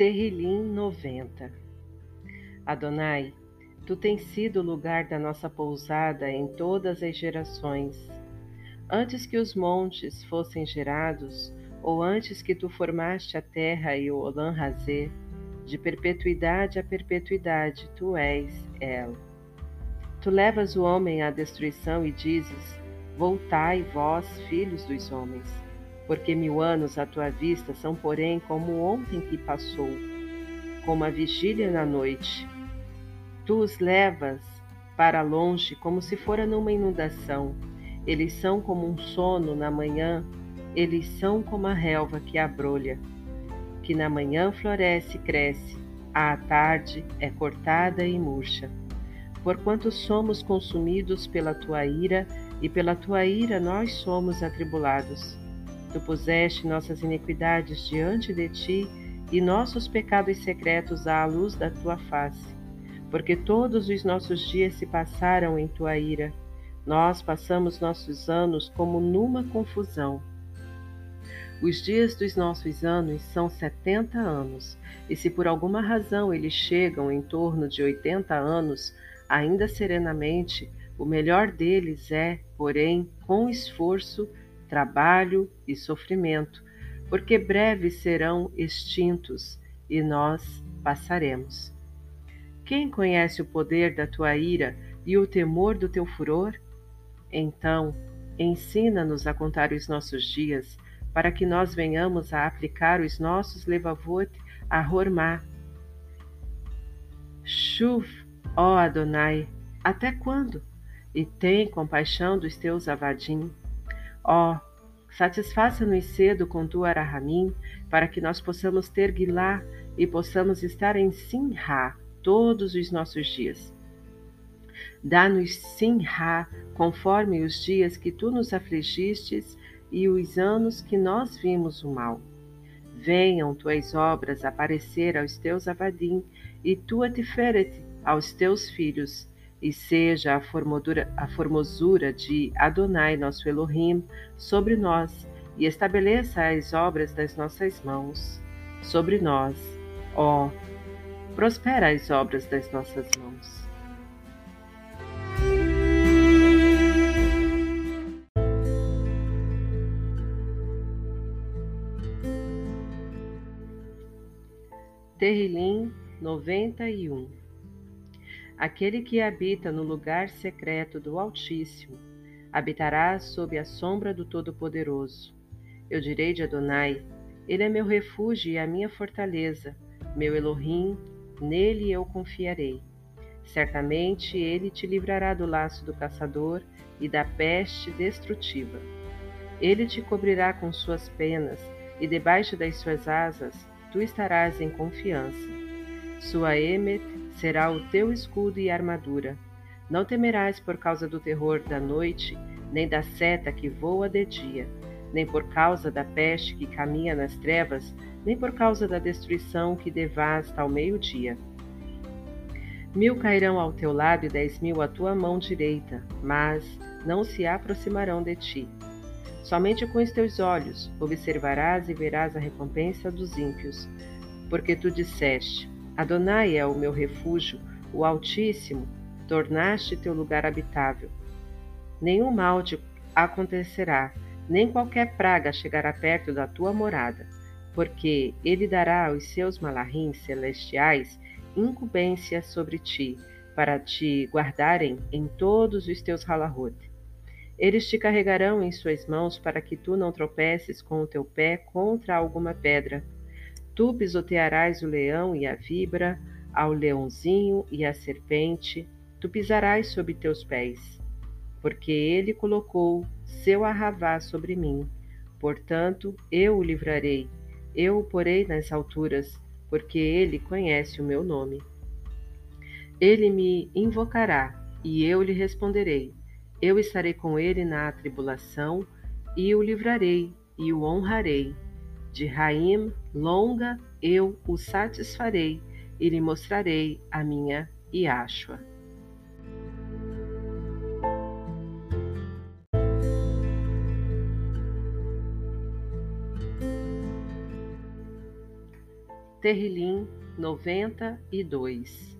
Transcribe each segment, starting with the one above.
Terrilim 90 Adonai, tu tens sido o lugar da nossa pousada em todas as gerações. Antes que os montes fossem gerados, ou antes que tu formaste a terra e o Olam Razê, de perpetuidade a perpetuidade tu és El. Tu levas o homem à destruição e dizes: Voltai, vós, filhos dos homens, porque mil anos à tua vista são, porém, como ontem que passou, como a vigília na noite. Tu os levas para longe como se fora numa inundação. Eles são como um sono na manhã, eles são como a relva que abrolha, que na manhã floresce e cresce, à tarde é cortada e murcha. Porquanto somos consumidos pela tua ira, e pela tua ira nós somos atribulados. Tu puseste nossas iniquidades diante de ti, e nossos pecados secretos à luz da tua face porque todos os nossos dias se passaram em tua ira. Nós passamos nossos anos como numa confusão. Os dias dos nossos anos são setenta anos, e se por alguma razão eles chegam em torno de oitenta anos, ainda serenamente, o melhor deles é, porém, com esforço, trabalho e sofrimento, porque breves serão extintos e nós passaremos. Quem conhece o poder da tua ira e o temor do teu furor? Então, ensina-nos a contar os nossos dias, para que nós venhamos a aplicar os nossos levavot a Hormá. Chuv, ó Adonai, até quando? E tem compaixão dos teus avadim. Ó, satisfaça-nos cedo com tua Arahamim, para que nós possamos ter Guilá e possamos estar em Sinha todos os nossos dias. Dá-nos Sinha, conforme os dias que tu nos afligistes e os anos que nós vimos o mal. Venham tuas obras aparecer aos teus avadim e tua tiferet aos teus filhos, e seja a formosura, a formosura de Adonai, nosso Elohim, sobre nós, e estabeleça as obras das nossas mãos sobre nós, ó prospera as obras das nossas mãos. Terrilim 91 Aquele que habita no lugar secreto do Altíssimo habitará sob a sombra do Todo-Poderoso. Eu direi de Adonai: Ele é meu refúgio e a minha fortaleza, meu Elohim, nele eu confiarei. Certamente ele te livrará do laço do caçador e da peste destrutiva. Ele te cobrirá com suas penas, e debaixo das suas asas tu estarás em confiança. Sua emet será o teu escudo e armadura. Não temerás por causa do terror da noite, nem da seta que voa de dia, nem por causa da peste que caminha nas trevas, nem por causa da destruição que devasta ao meio-dia. Mil cairão ao teu lado e dez mil à tua mão direita, mas não se aproximarão de ti. Somente com os teus olhos observarás e verás a recompensa dos ímpios, porque tu disseste: Adonai é o meu refúgio, o Altíssimo, tornaste teu lugar habitável. Nenhum mal te acontecerá, nem qualquer praga chegará perto da tua morada porque ele dará aos seus malahins celestiais incumbência sobre ti, para te guardarem em todos os teus halahot. Eles te carregarão em suas mãos para que tu não tropeces com o teu pé contra alguma pedra. Tu pisotearás o leão e a vibra, ao leãozinho e à serpente, tu pisarás sob teus pés. Porque ele colocou seu arravá sobre mim, portanto eu o livrarei eu o porei nas alturas, porque ele conhece o meu nome. Ele me invocará, e eu lhe responderei. Eu estarei com ele na tribulação, e o livrarei, e o honrarei. De Raim longa eu o satisfarei, e lhe mostrarei a minha Iashua. Terrilim 92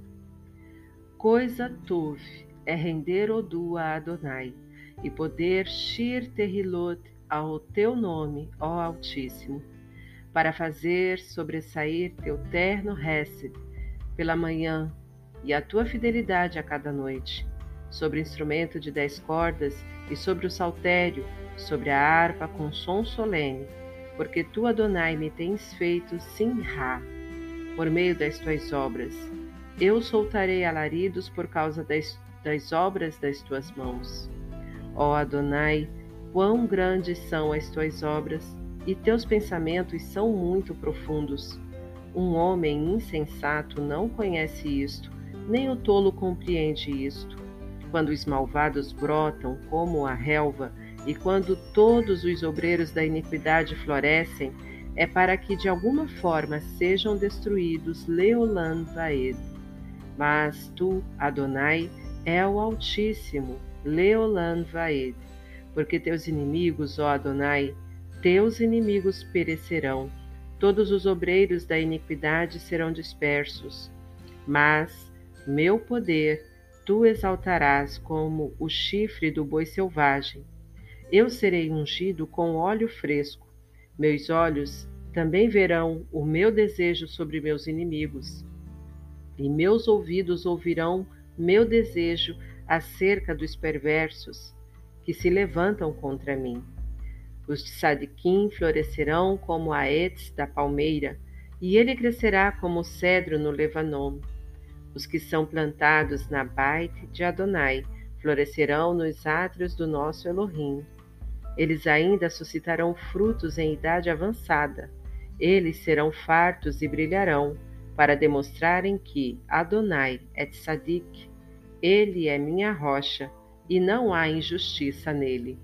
Coisa tuv é render Odu a Adonai e poder Shir Terrilot ao teu nome, ó Altíssimo, para fazer sobressair teu terno Hesed pela manhã e a tua fidelidade a cada noite, sobre o instrumento de dez cordas e sobre o saltério, sobre a harpa com som solene, porque tu, Adonai, me tens feito Simha, por meio das tuas obras. Eu soltarei alaridos por causa das, das obras das tuas mãos. Ó Adonai, quão grandes são as tuas obras, e teus pensamentos são muito profundos. Um homem insensato não conhece isto, nem o tolo compreende isto. Quando os malvados brotam como a relva, e quando todos os obreiros da iniquidade florescem, é para que de alguma forma sejam destruídos Leolan Vaed. Mas tu, Adonai, é o Altíssimo, Leolan Vaed, porque teus inimigos, ó Adonai, teus inimigos perecerão, todos os obreiros da iniquidade serão dispersos. Mas meu poder tu exaltarás como o chifre do boi selvagem. Eu serei ungido com óleo fresco. Meus olhos também verão o meu desejo sobre meus inimigos, e meus ouvidos ouvirão meu desejo acerca dos perversos que se levantam contra mim. Os de Sadiquim florescerão como a etes da palmeira, e ele crescerá como o cedro no Levanon. Os que são plantados na baite de Adonai florescerão nos átrios do nosso Elohim. Eles ainda suscitarão frutos em idade avançada. Eles serão fartos e brilharão, para demonstrarem que Adonai é tzadik, ele é minha rocha, e não há injustiça nele.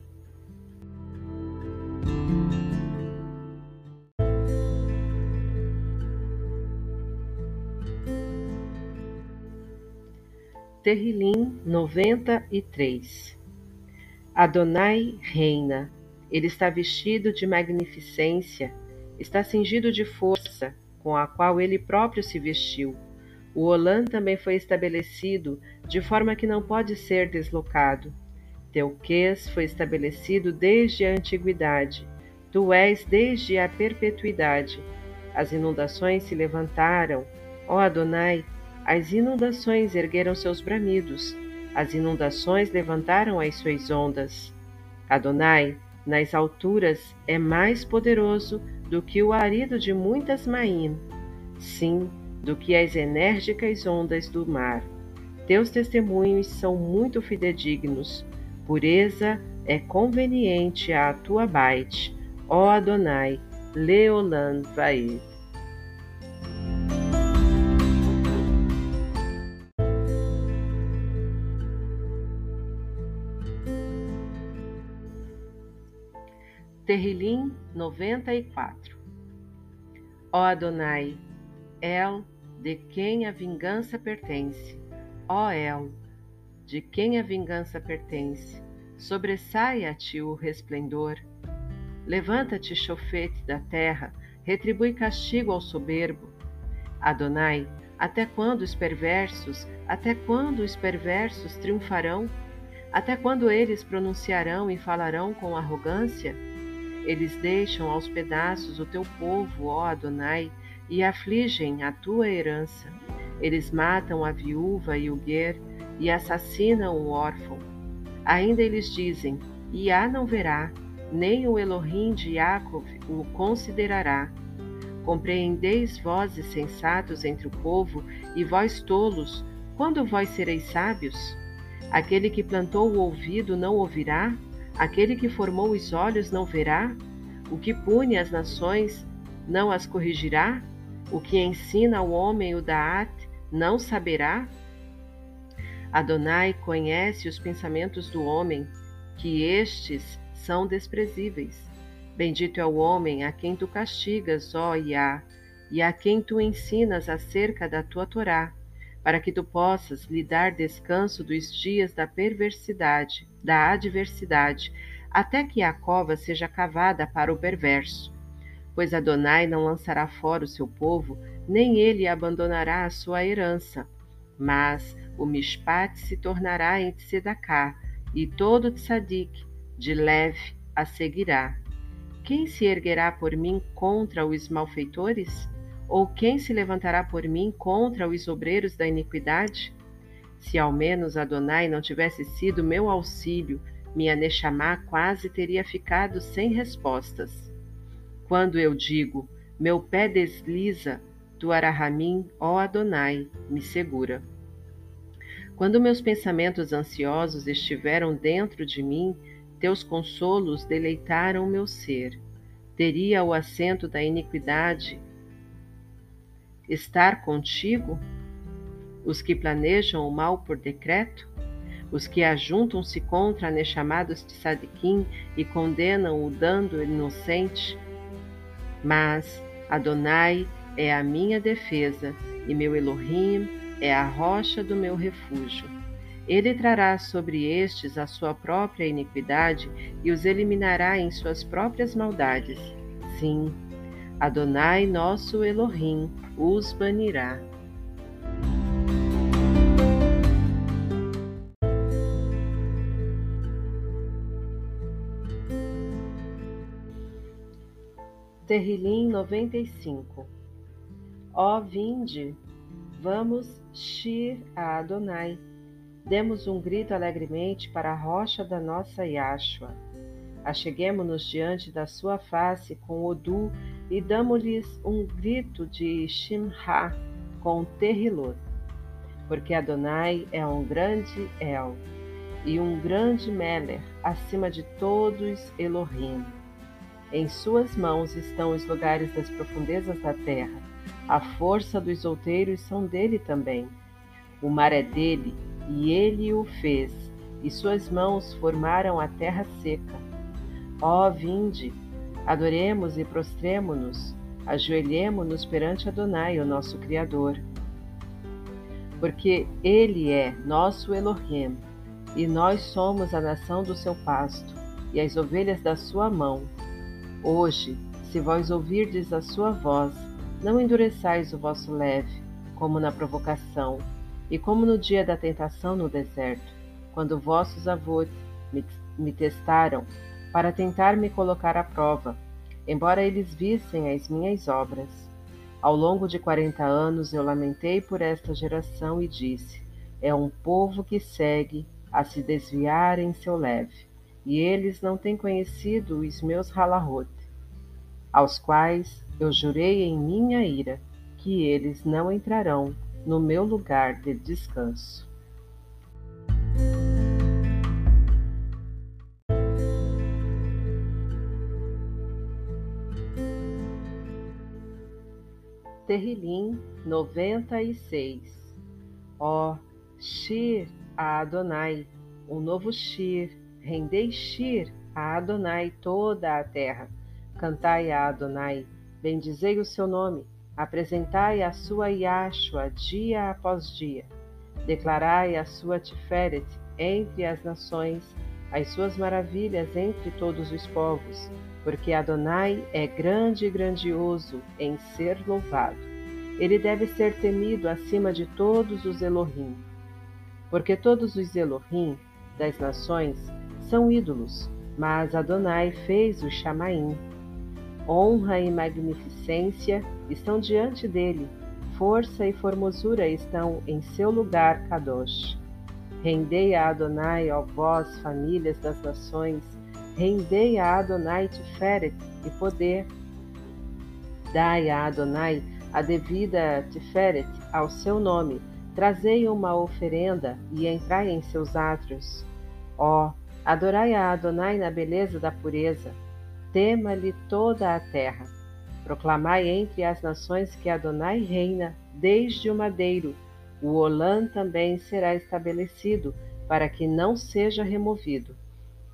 Terrilim 93 Adonai reina. Ele está vestido de magnificência, está cingido de força, com a qual ele próprio se vestiu. O Olã também foi estabelecido de forma que não pode ser deslocado. Teuquês foi estabelecido desde a antiguidade. Tu és desde a perpetuidade. As inundações se levantaram. Ó Adonai, as inundações ergueram seus bramidos, as inundações levantaram as suas ondas. Adonai, nas alturas, é mais poderoso do que o arido de muitas maim, sim, do que as enérgicas ondas do mar. Teus testemunhos são muito fidedignos. Pureza é conveniente à tua baite, ó Adonai, Leolan Vaed. Terrilim 94 Ó Adonai, El, de quem a vingança pertence, ó El, de quem a vingança pertence, sobressai a ti o resplendor. Levanta-te, chofete da terra, retribui castigo ao soberbo. Adonai, até quando os perversos, até quando os perversos triunfarão? Até quando eles pronunciarão e falarão com arrogância? Eles deixam aos pedaços o teu povo, ó Adonai, e afligem a tua herança. Eles matam a viúva e o guer e assassinam o órfão. Ainda eles dizem: Iá não verá, nem o Elohim de Jacob o considerará. Compreendeis vós sensatos entre o povo, e vós tolos, quando vós sereis sábios? Aquele que plantou o ouvido não ouvirá? Aquele que formou os olhos não verá? O que pune as nações não as corrigirá? O que ensina ao homem o Daat não saberá? Adonai conhece os pensamentos do homem, que estes são desprezíveis. Bendito é o homem a quem tu castigas, ó Iá, e a quem tu ensinas acerca da tua Torá, para que tu possas lhe dar descanso dos dias da perversidade, da adversidade, até que a cova seja cavada para o perverso. Pois Adonai não lançará fora o seu povo, nem ele abandonará a sua herança, mas o Mishpat se tornará em Tzedaká, e todo tzadik, de leve, a seguirá. Quem se erguerá por mim contra os malfeitores? Ou quem se levantará por mim contra os obreiros da iniquidade? Se ao menos Adonai não tivesse sido meu auxílio, minha Neshama quase teria ficado sem respostas. Quando eu digo, meu pé desliza, tu Arahamim, ó Adonai, me segura. Quando meus pensamentos ansiosos estiveram dentro de mim, teus consolos deleitaram meu ser. Teria o assento da iniquidade estar contigo? Os que planejam o mal por decreto? Os que ajuntam-se contra a chamados de Sadiquim e condenam o dando inocente? Mas Adonai é a minha defesa e meu Elohim é a rocha do meu refúgio. Ele trará sobre estes a sua própria iniquidade e os eliminará em suas próprias maldades. Sim, Adonai, nosso Elohim, os banirá. Terrilim 95 Ó vinde, vamos shir a Adonai Demos um grito alegremente para a rocha da nossa Yashua. Acheguemo-nos diante da sua face com Odu e damos-lhes um grito de Shimha com Terrilot. Porque Adonai é um grande El e um grande Meler acima de todos Elohim. Em suas mãos estão os lugares das profundezas da terra. A força dos outeiros são dele também. O mar é dele e ele o fez, e suas mãos formaram a terra seca. Ó, vinde, adoremos e prostremo-nos, ajoelhemo-nos perante Adonai, o nosso Criador. Porque ele é nosso Elohim, e nós somos a nação do seu pasto, e as ovelhas da sua mão. Hoje, se vós ouvirdes a sua voz, não endureçais o vosso leve, como na provocação, e como no dia da tentação no deserto, quando vossos avós me, me testaram para tentar me colocar à prova, embora eles vissem as minhas obras. Ao longo de quarenta anos eu lamentei por esta geração e disse: É um povo que segue a se desviar em seu leve, e eles não têm conhecido os meus halahot, aos quais eu jurei em minha ira que eles não entrarão no meu lugar de descanso. Terrilim 96 Ó Shir a Adonai, um novo Shir, rendei Shir a Adonai toda a terra. Cantai a Adonai, bendizei o seu nome Apresentai a sua Yashua dia após dia. Declarai a sua Tiferet entre as nações, as suas maravilhas entre todos os povos, porque Adonai é grande e grandioso em ser louvado. Ele deve ser temido acima de todos os Elohim. Porque todos os Elohim das nações são ídolos, mas Adonai fez o Chamaim. Honra e magnificência estão diante dele, força e formosura estão em seu lugar, Kadosh. Rendei a Adonai, ó vós, famílias das nações, rendei a Adonai Tiferet e poder. Dai a Adonai a devida Tiferet ao seu nome, trazei uma oferenda e entrai em seus átrios. Ó, adorai a Adonai na beleza da pureza, tema-lhe toda a terra. Proclamai entre as nações que Adonai reina desde o madeiro. O Olã também será estabelecido, para que não seja removido.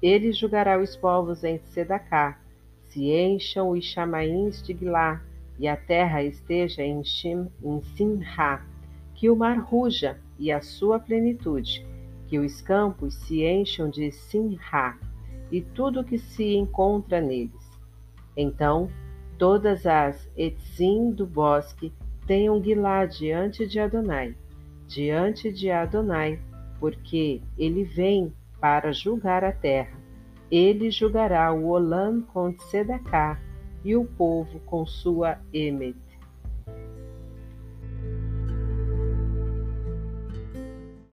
Ele julgará os povos em Sedacá, se encham os chamaíns de Gilá, e a terra esteja em, Shim, em Simha, que o mar ruja e a sua plenitude, que os campos se encham de Simha, e tudo que se encontra neles. Então todas as etzim do bosque tenham Guilá diante de Adonai, diante de Adonai, porque ele vem para julgar a terra. Ele julgará o Olam com Tzedakah e o povo com sua Emet.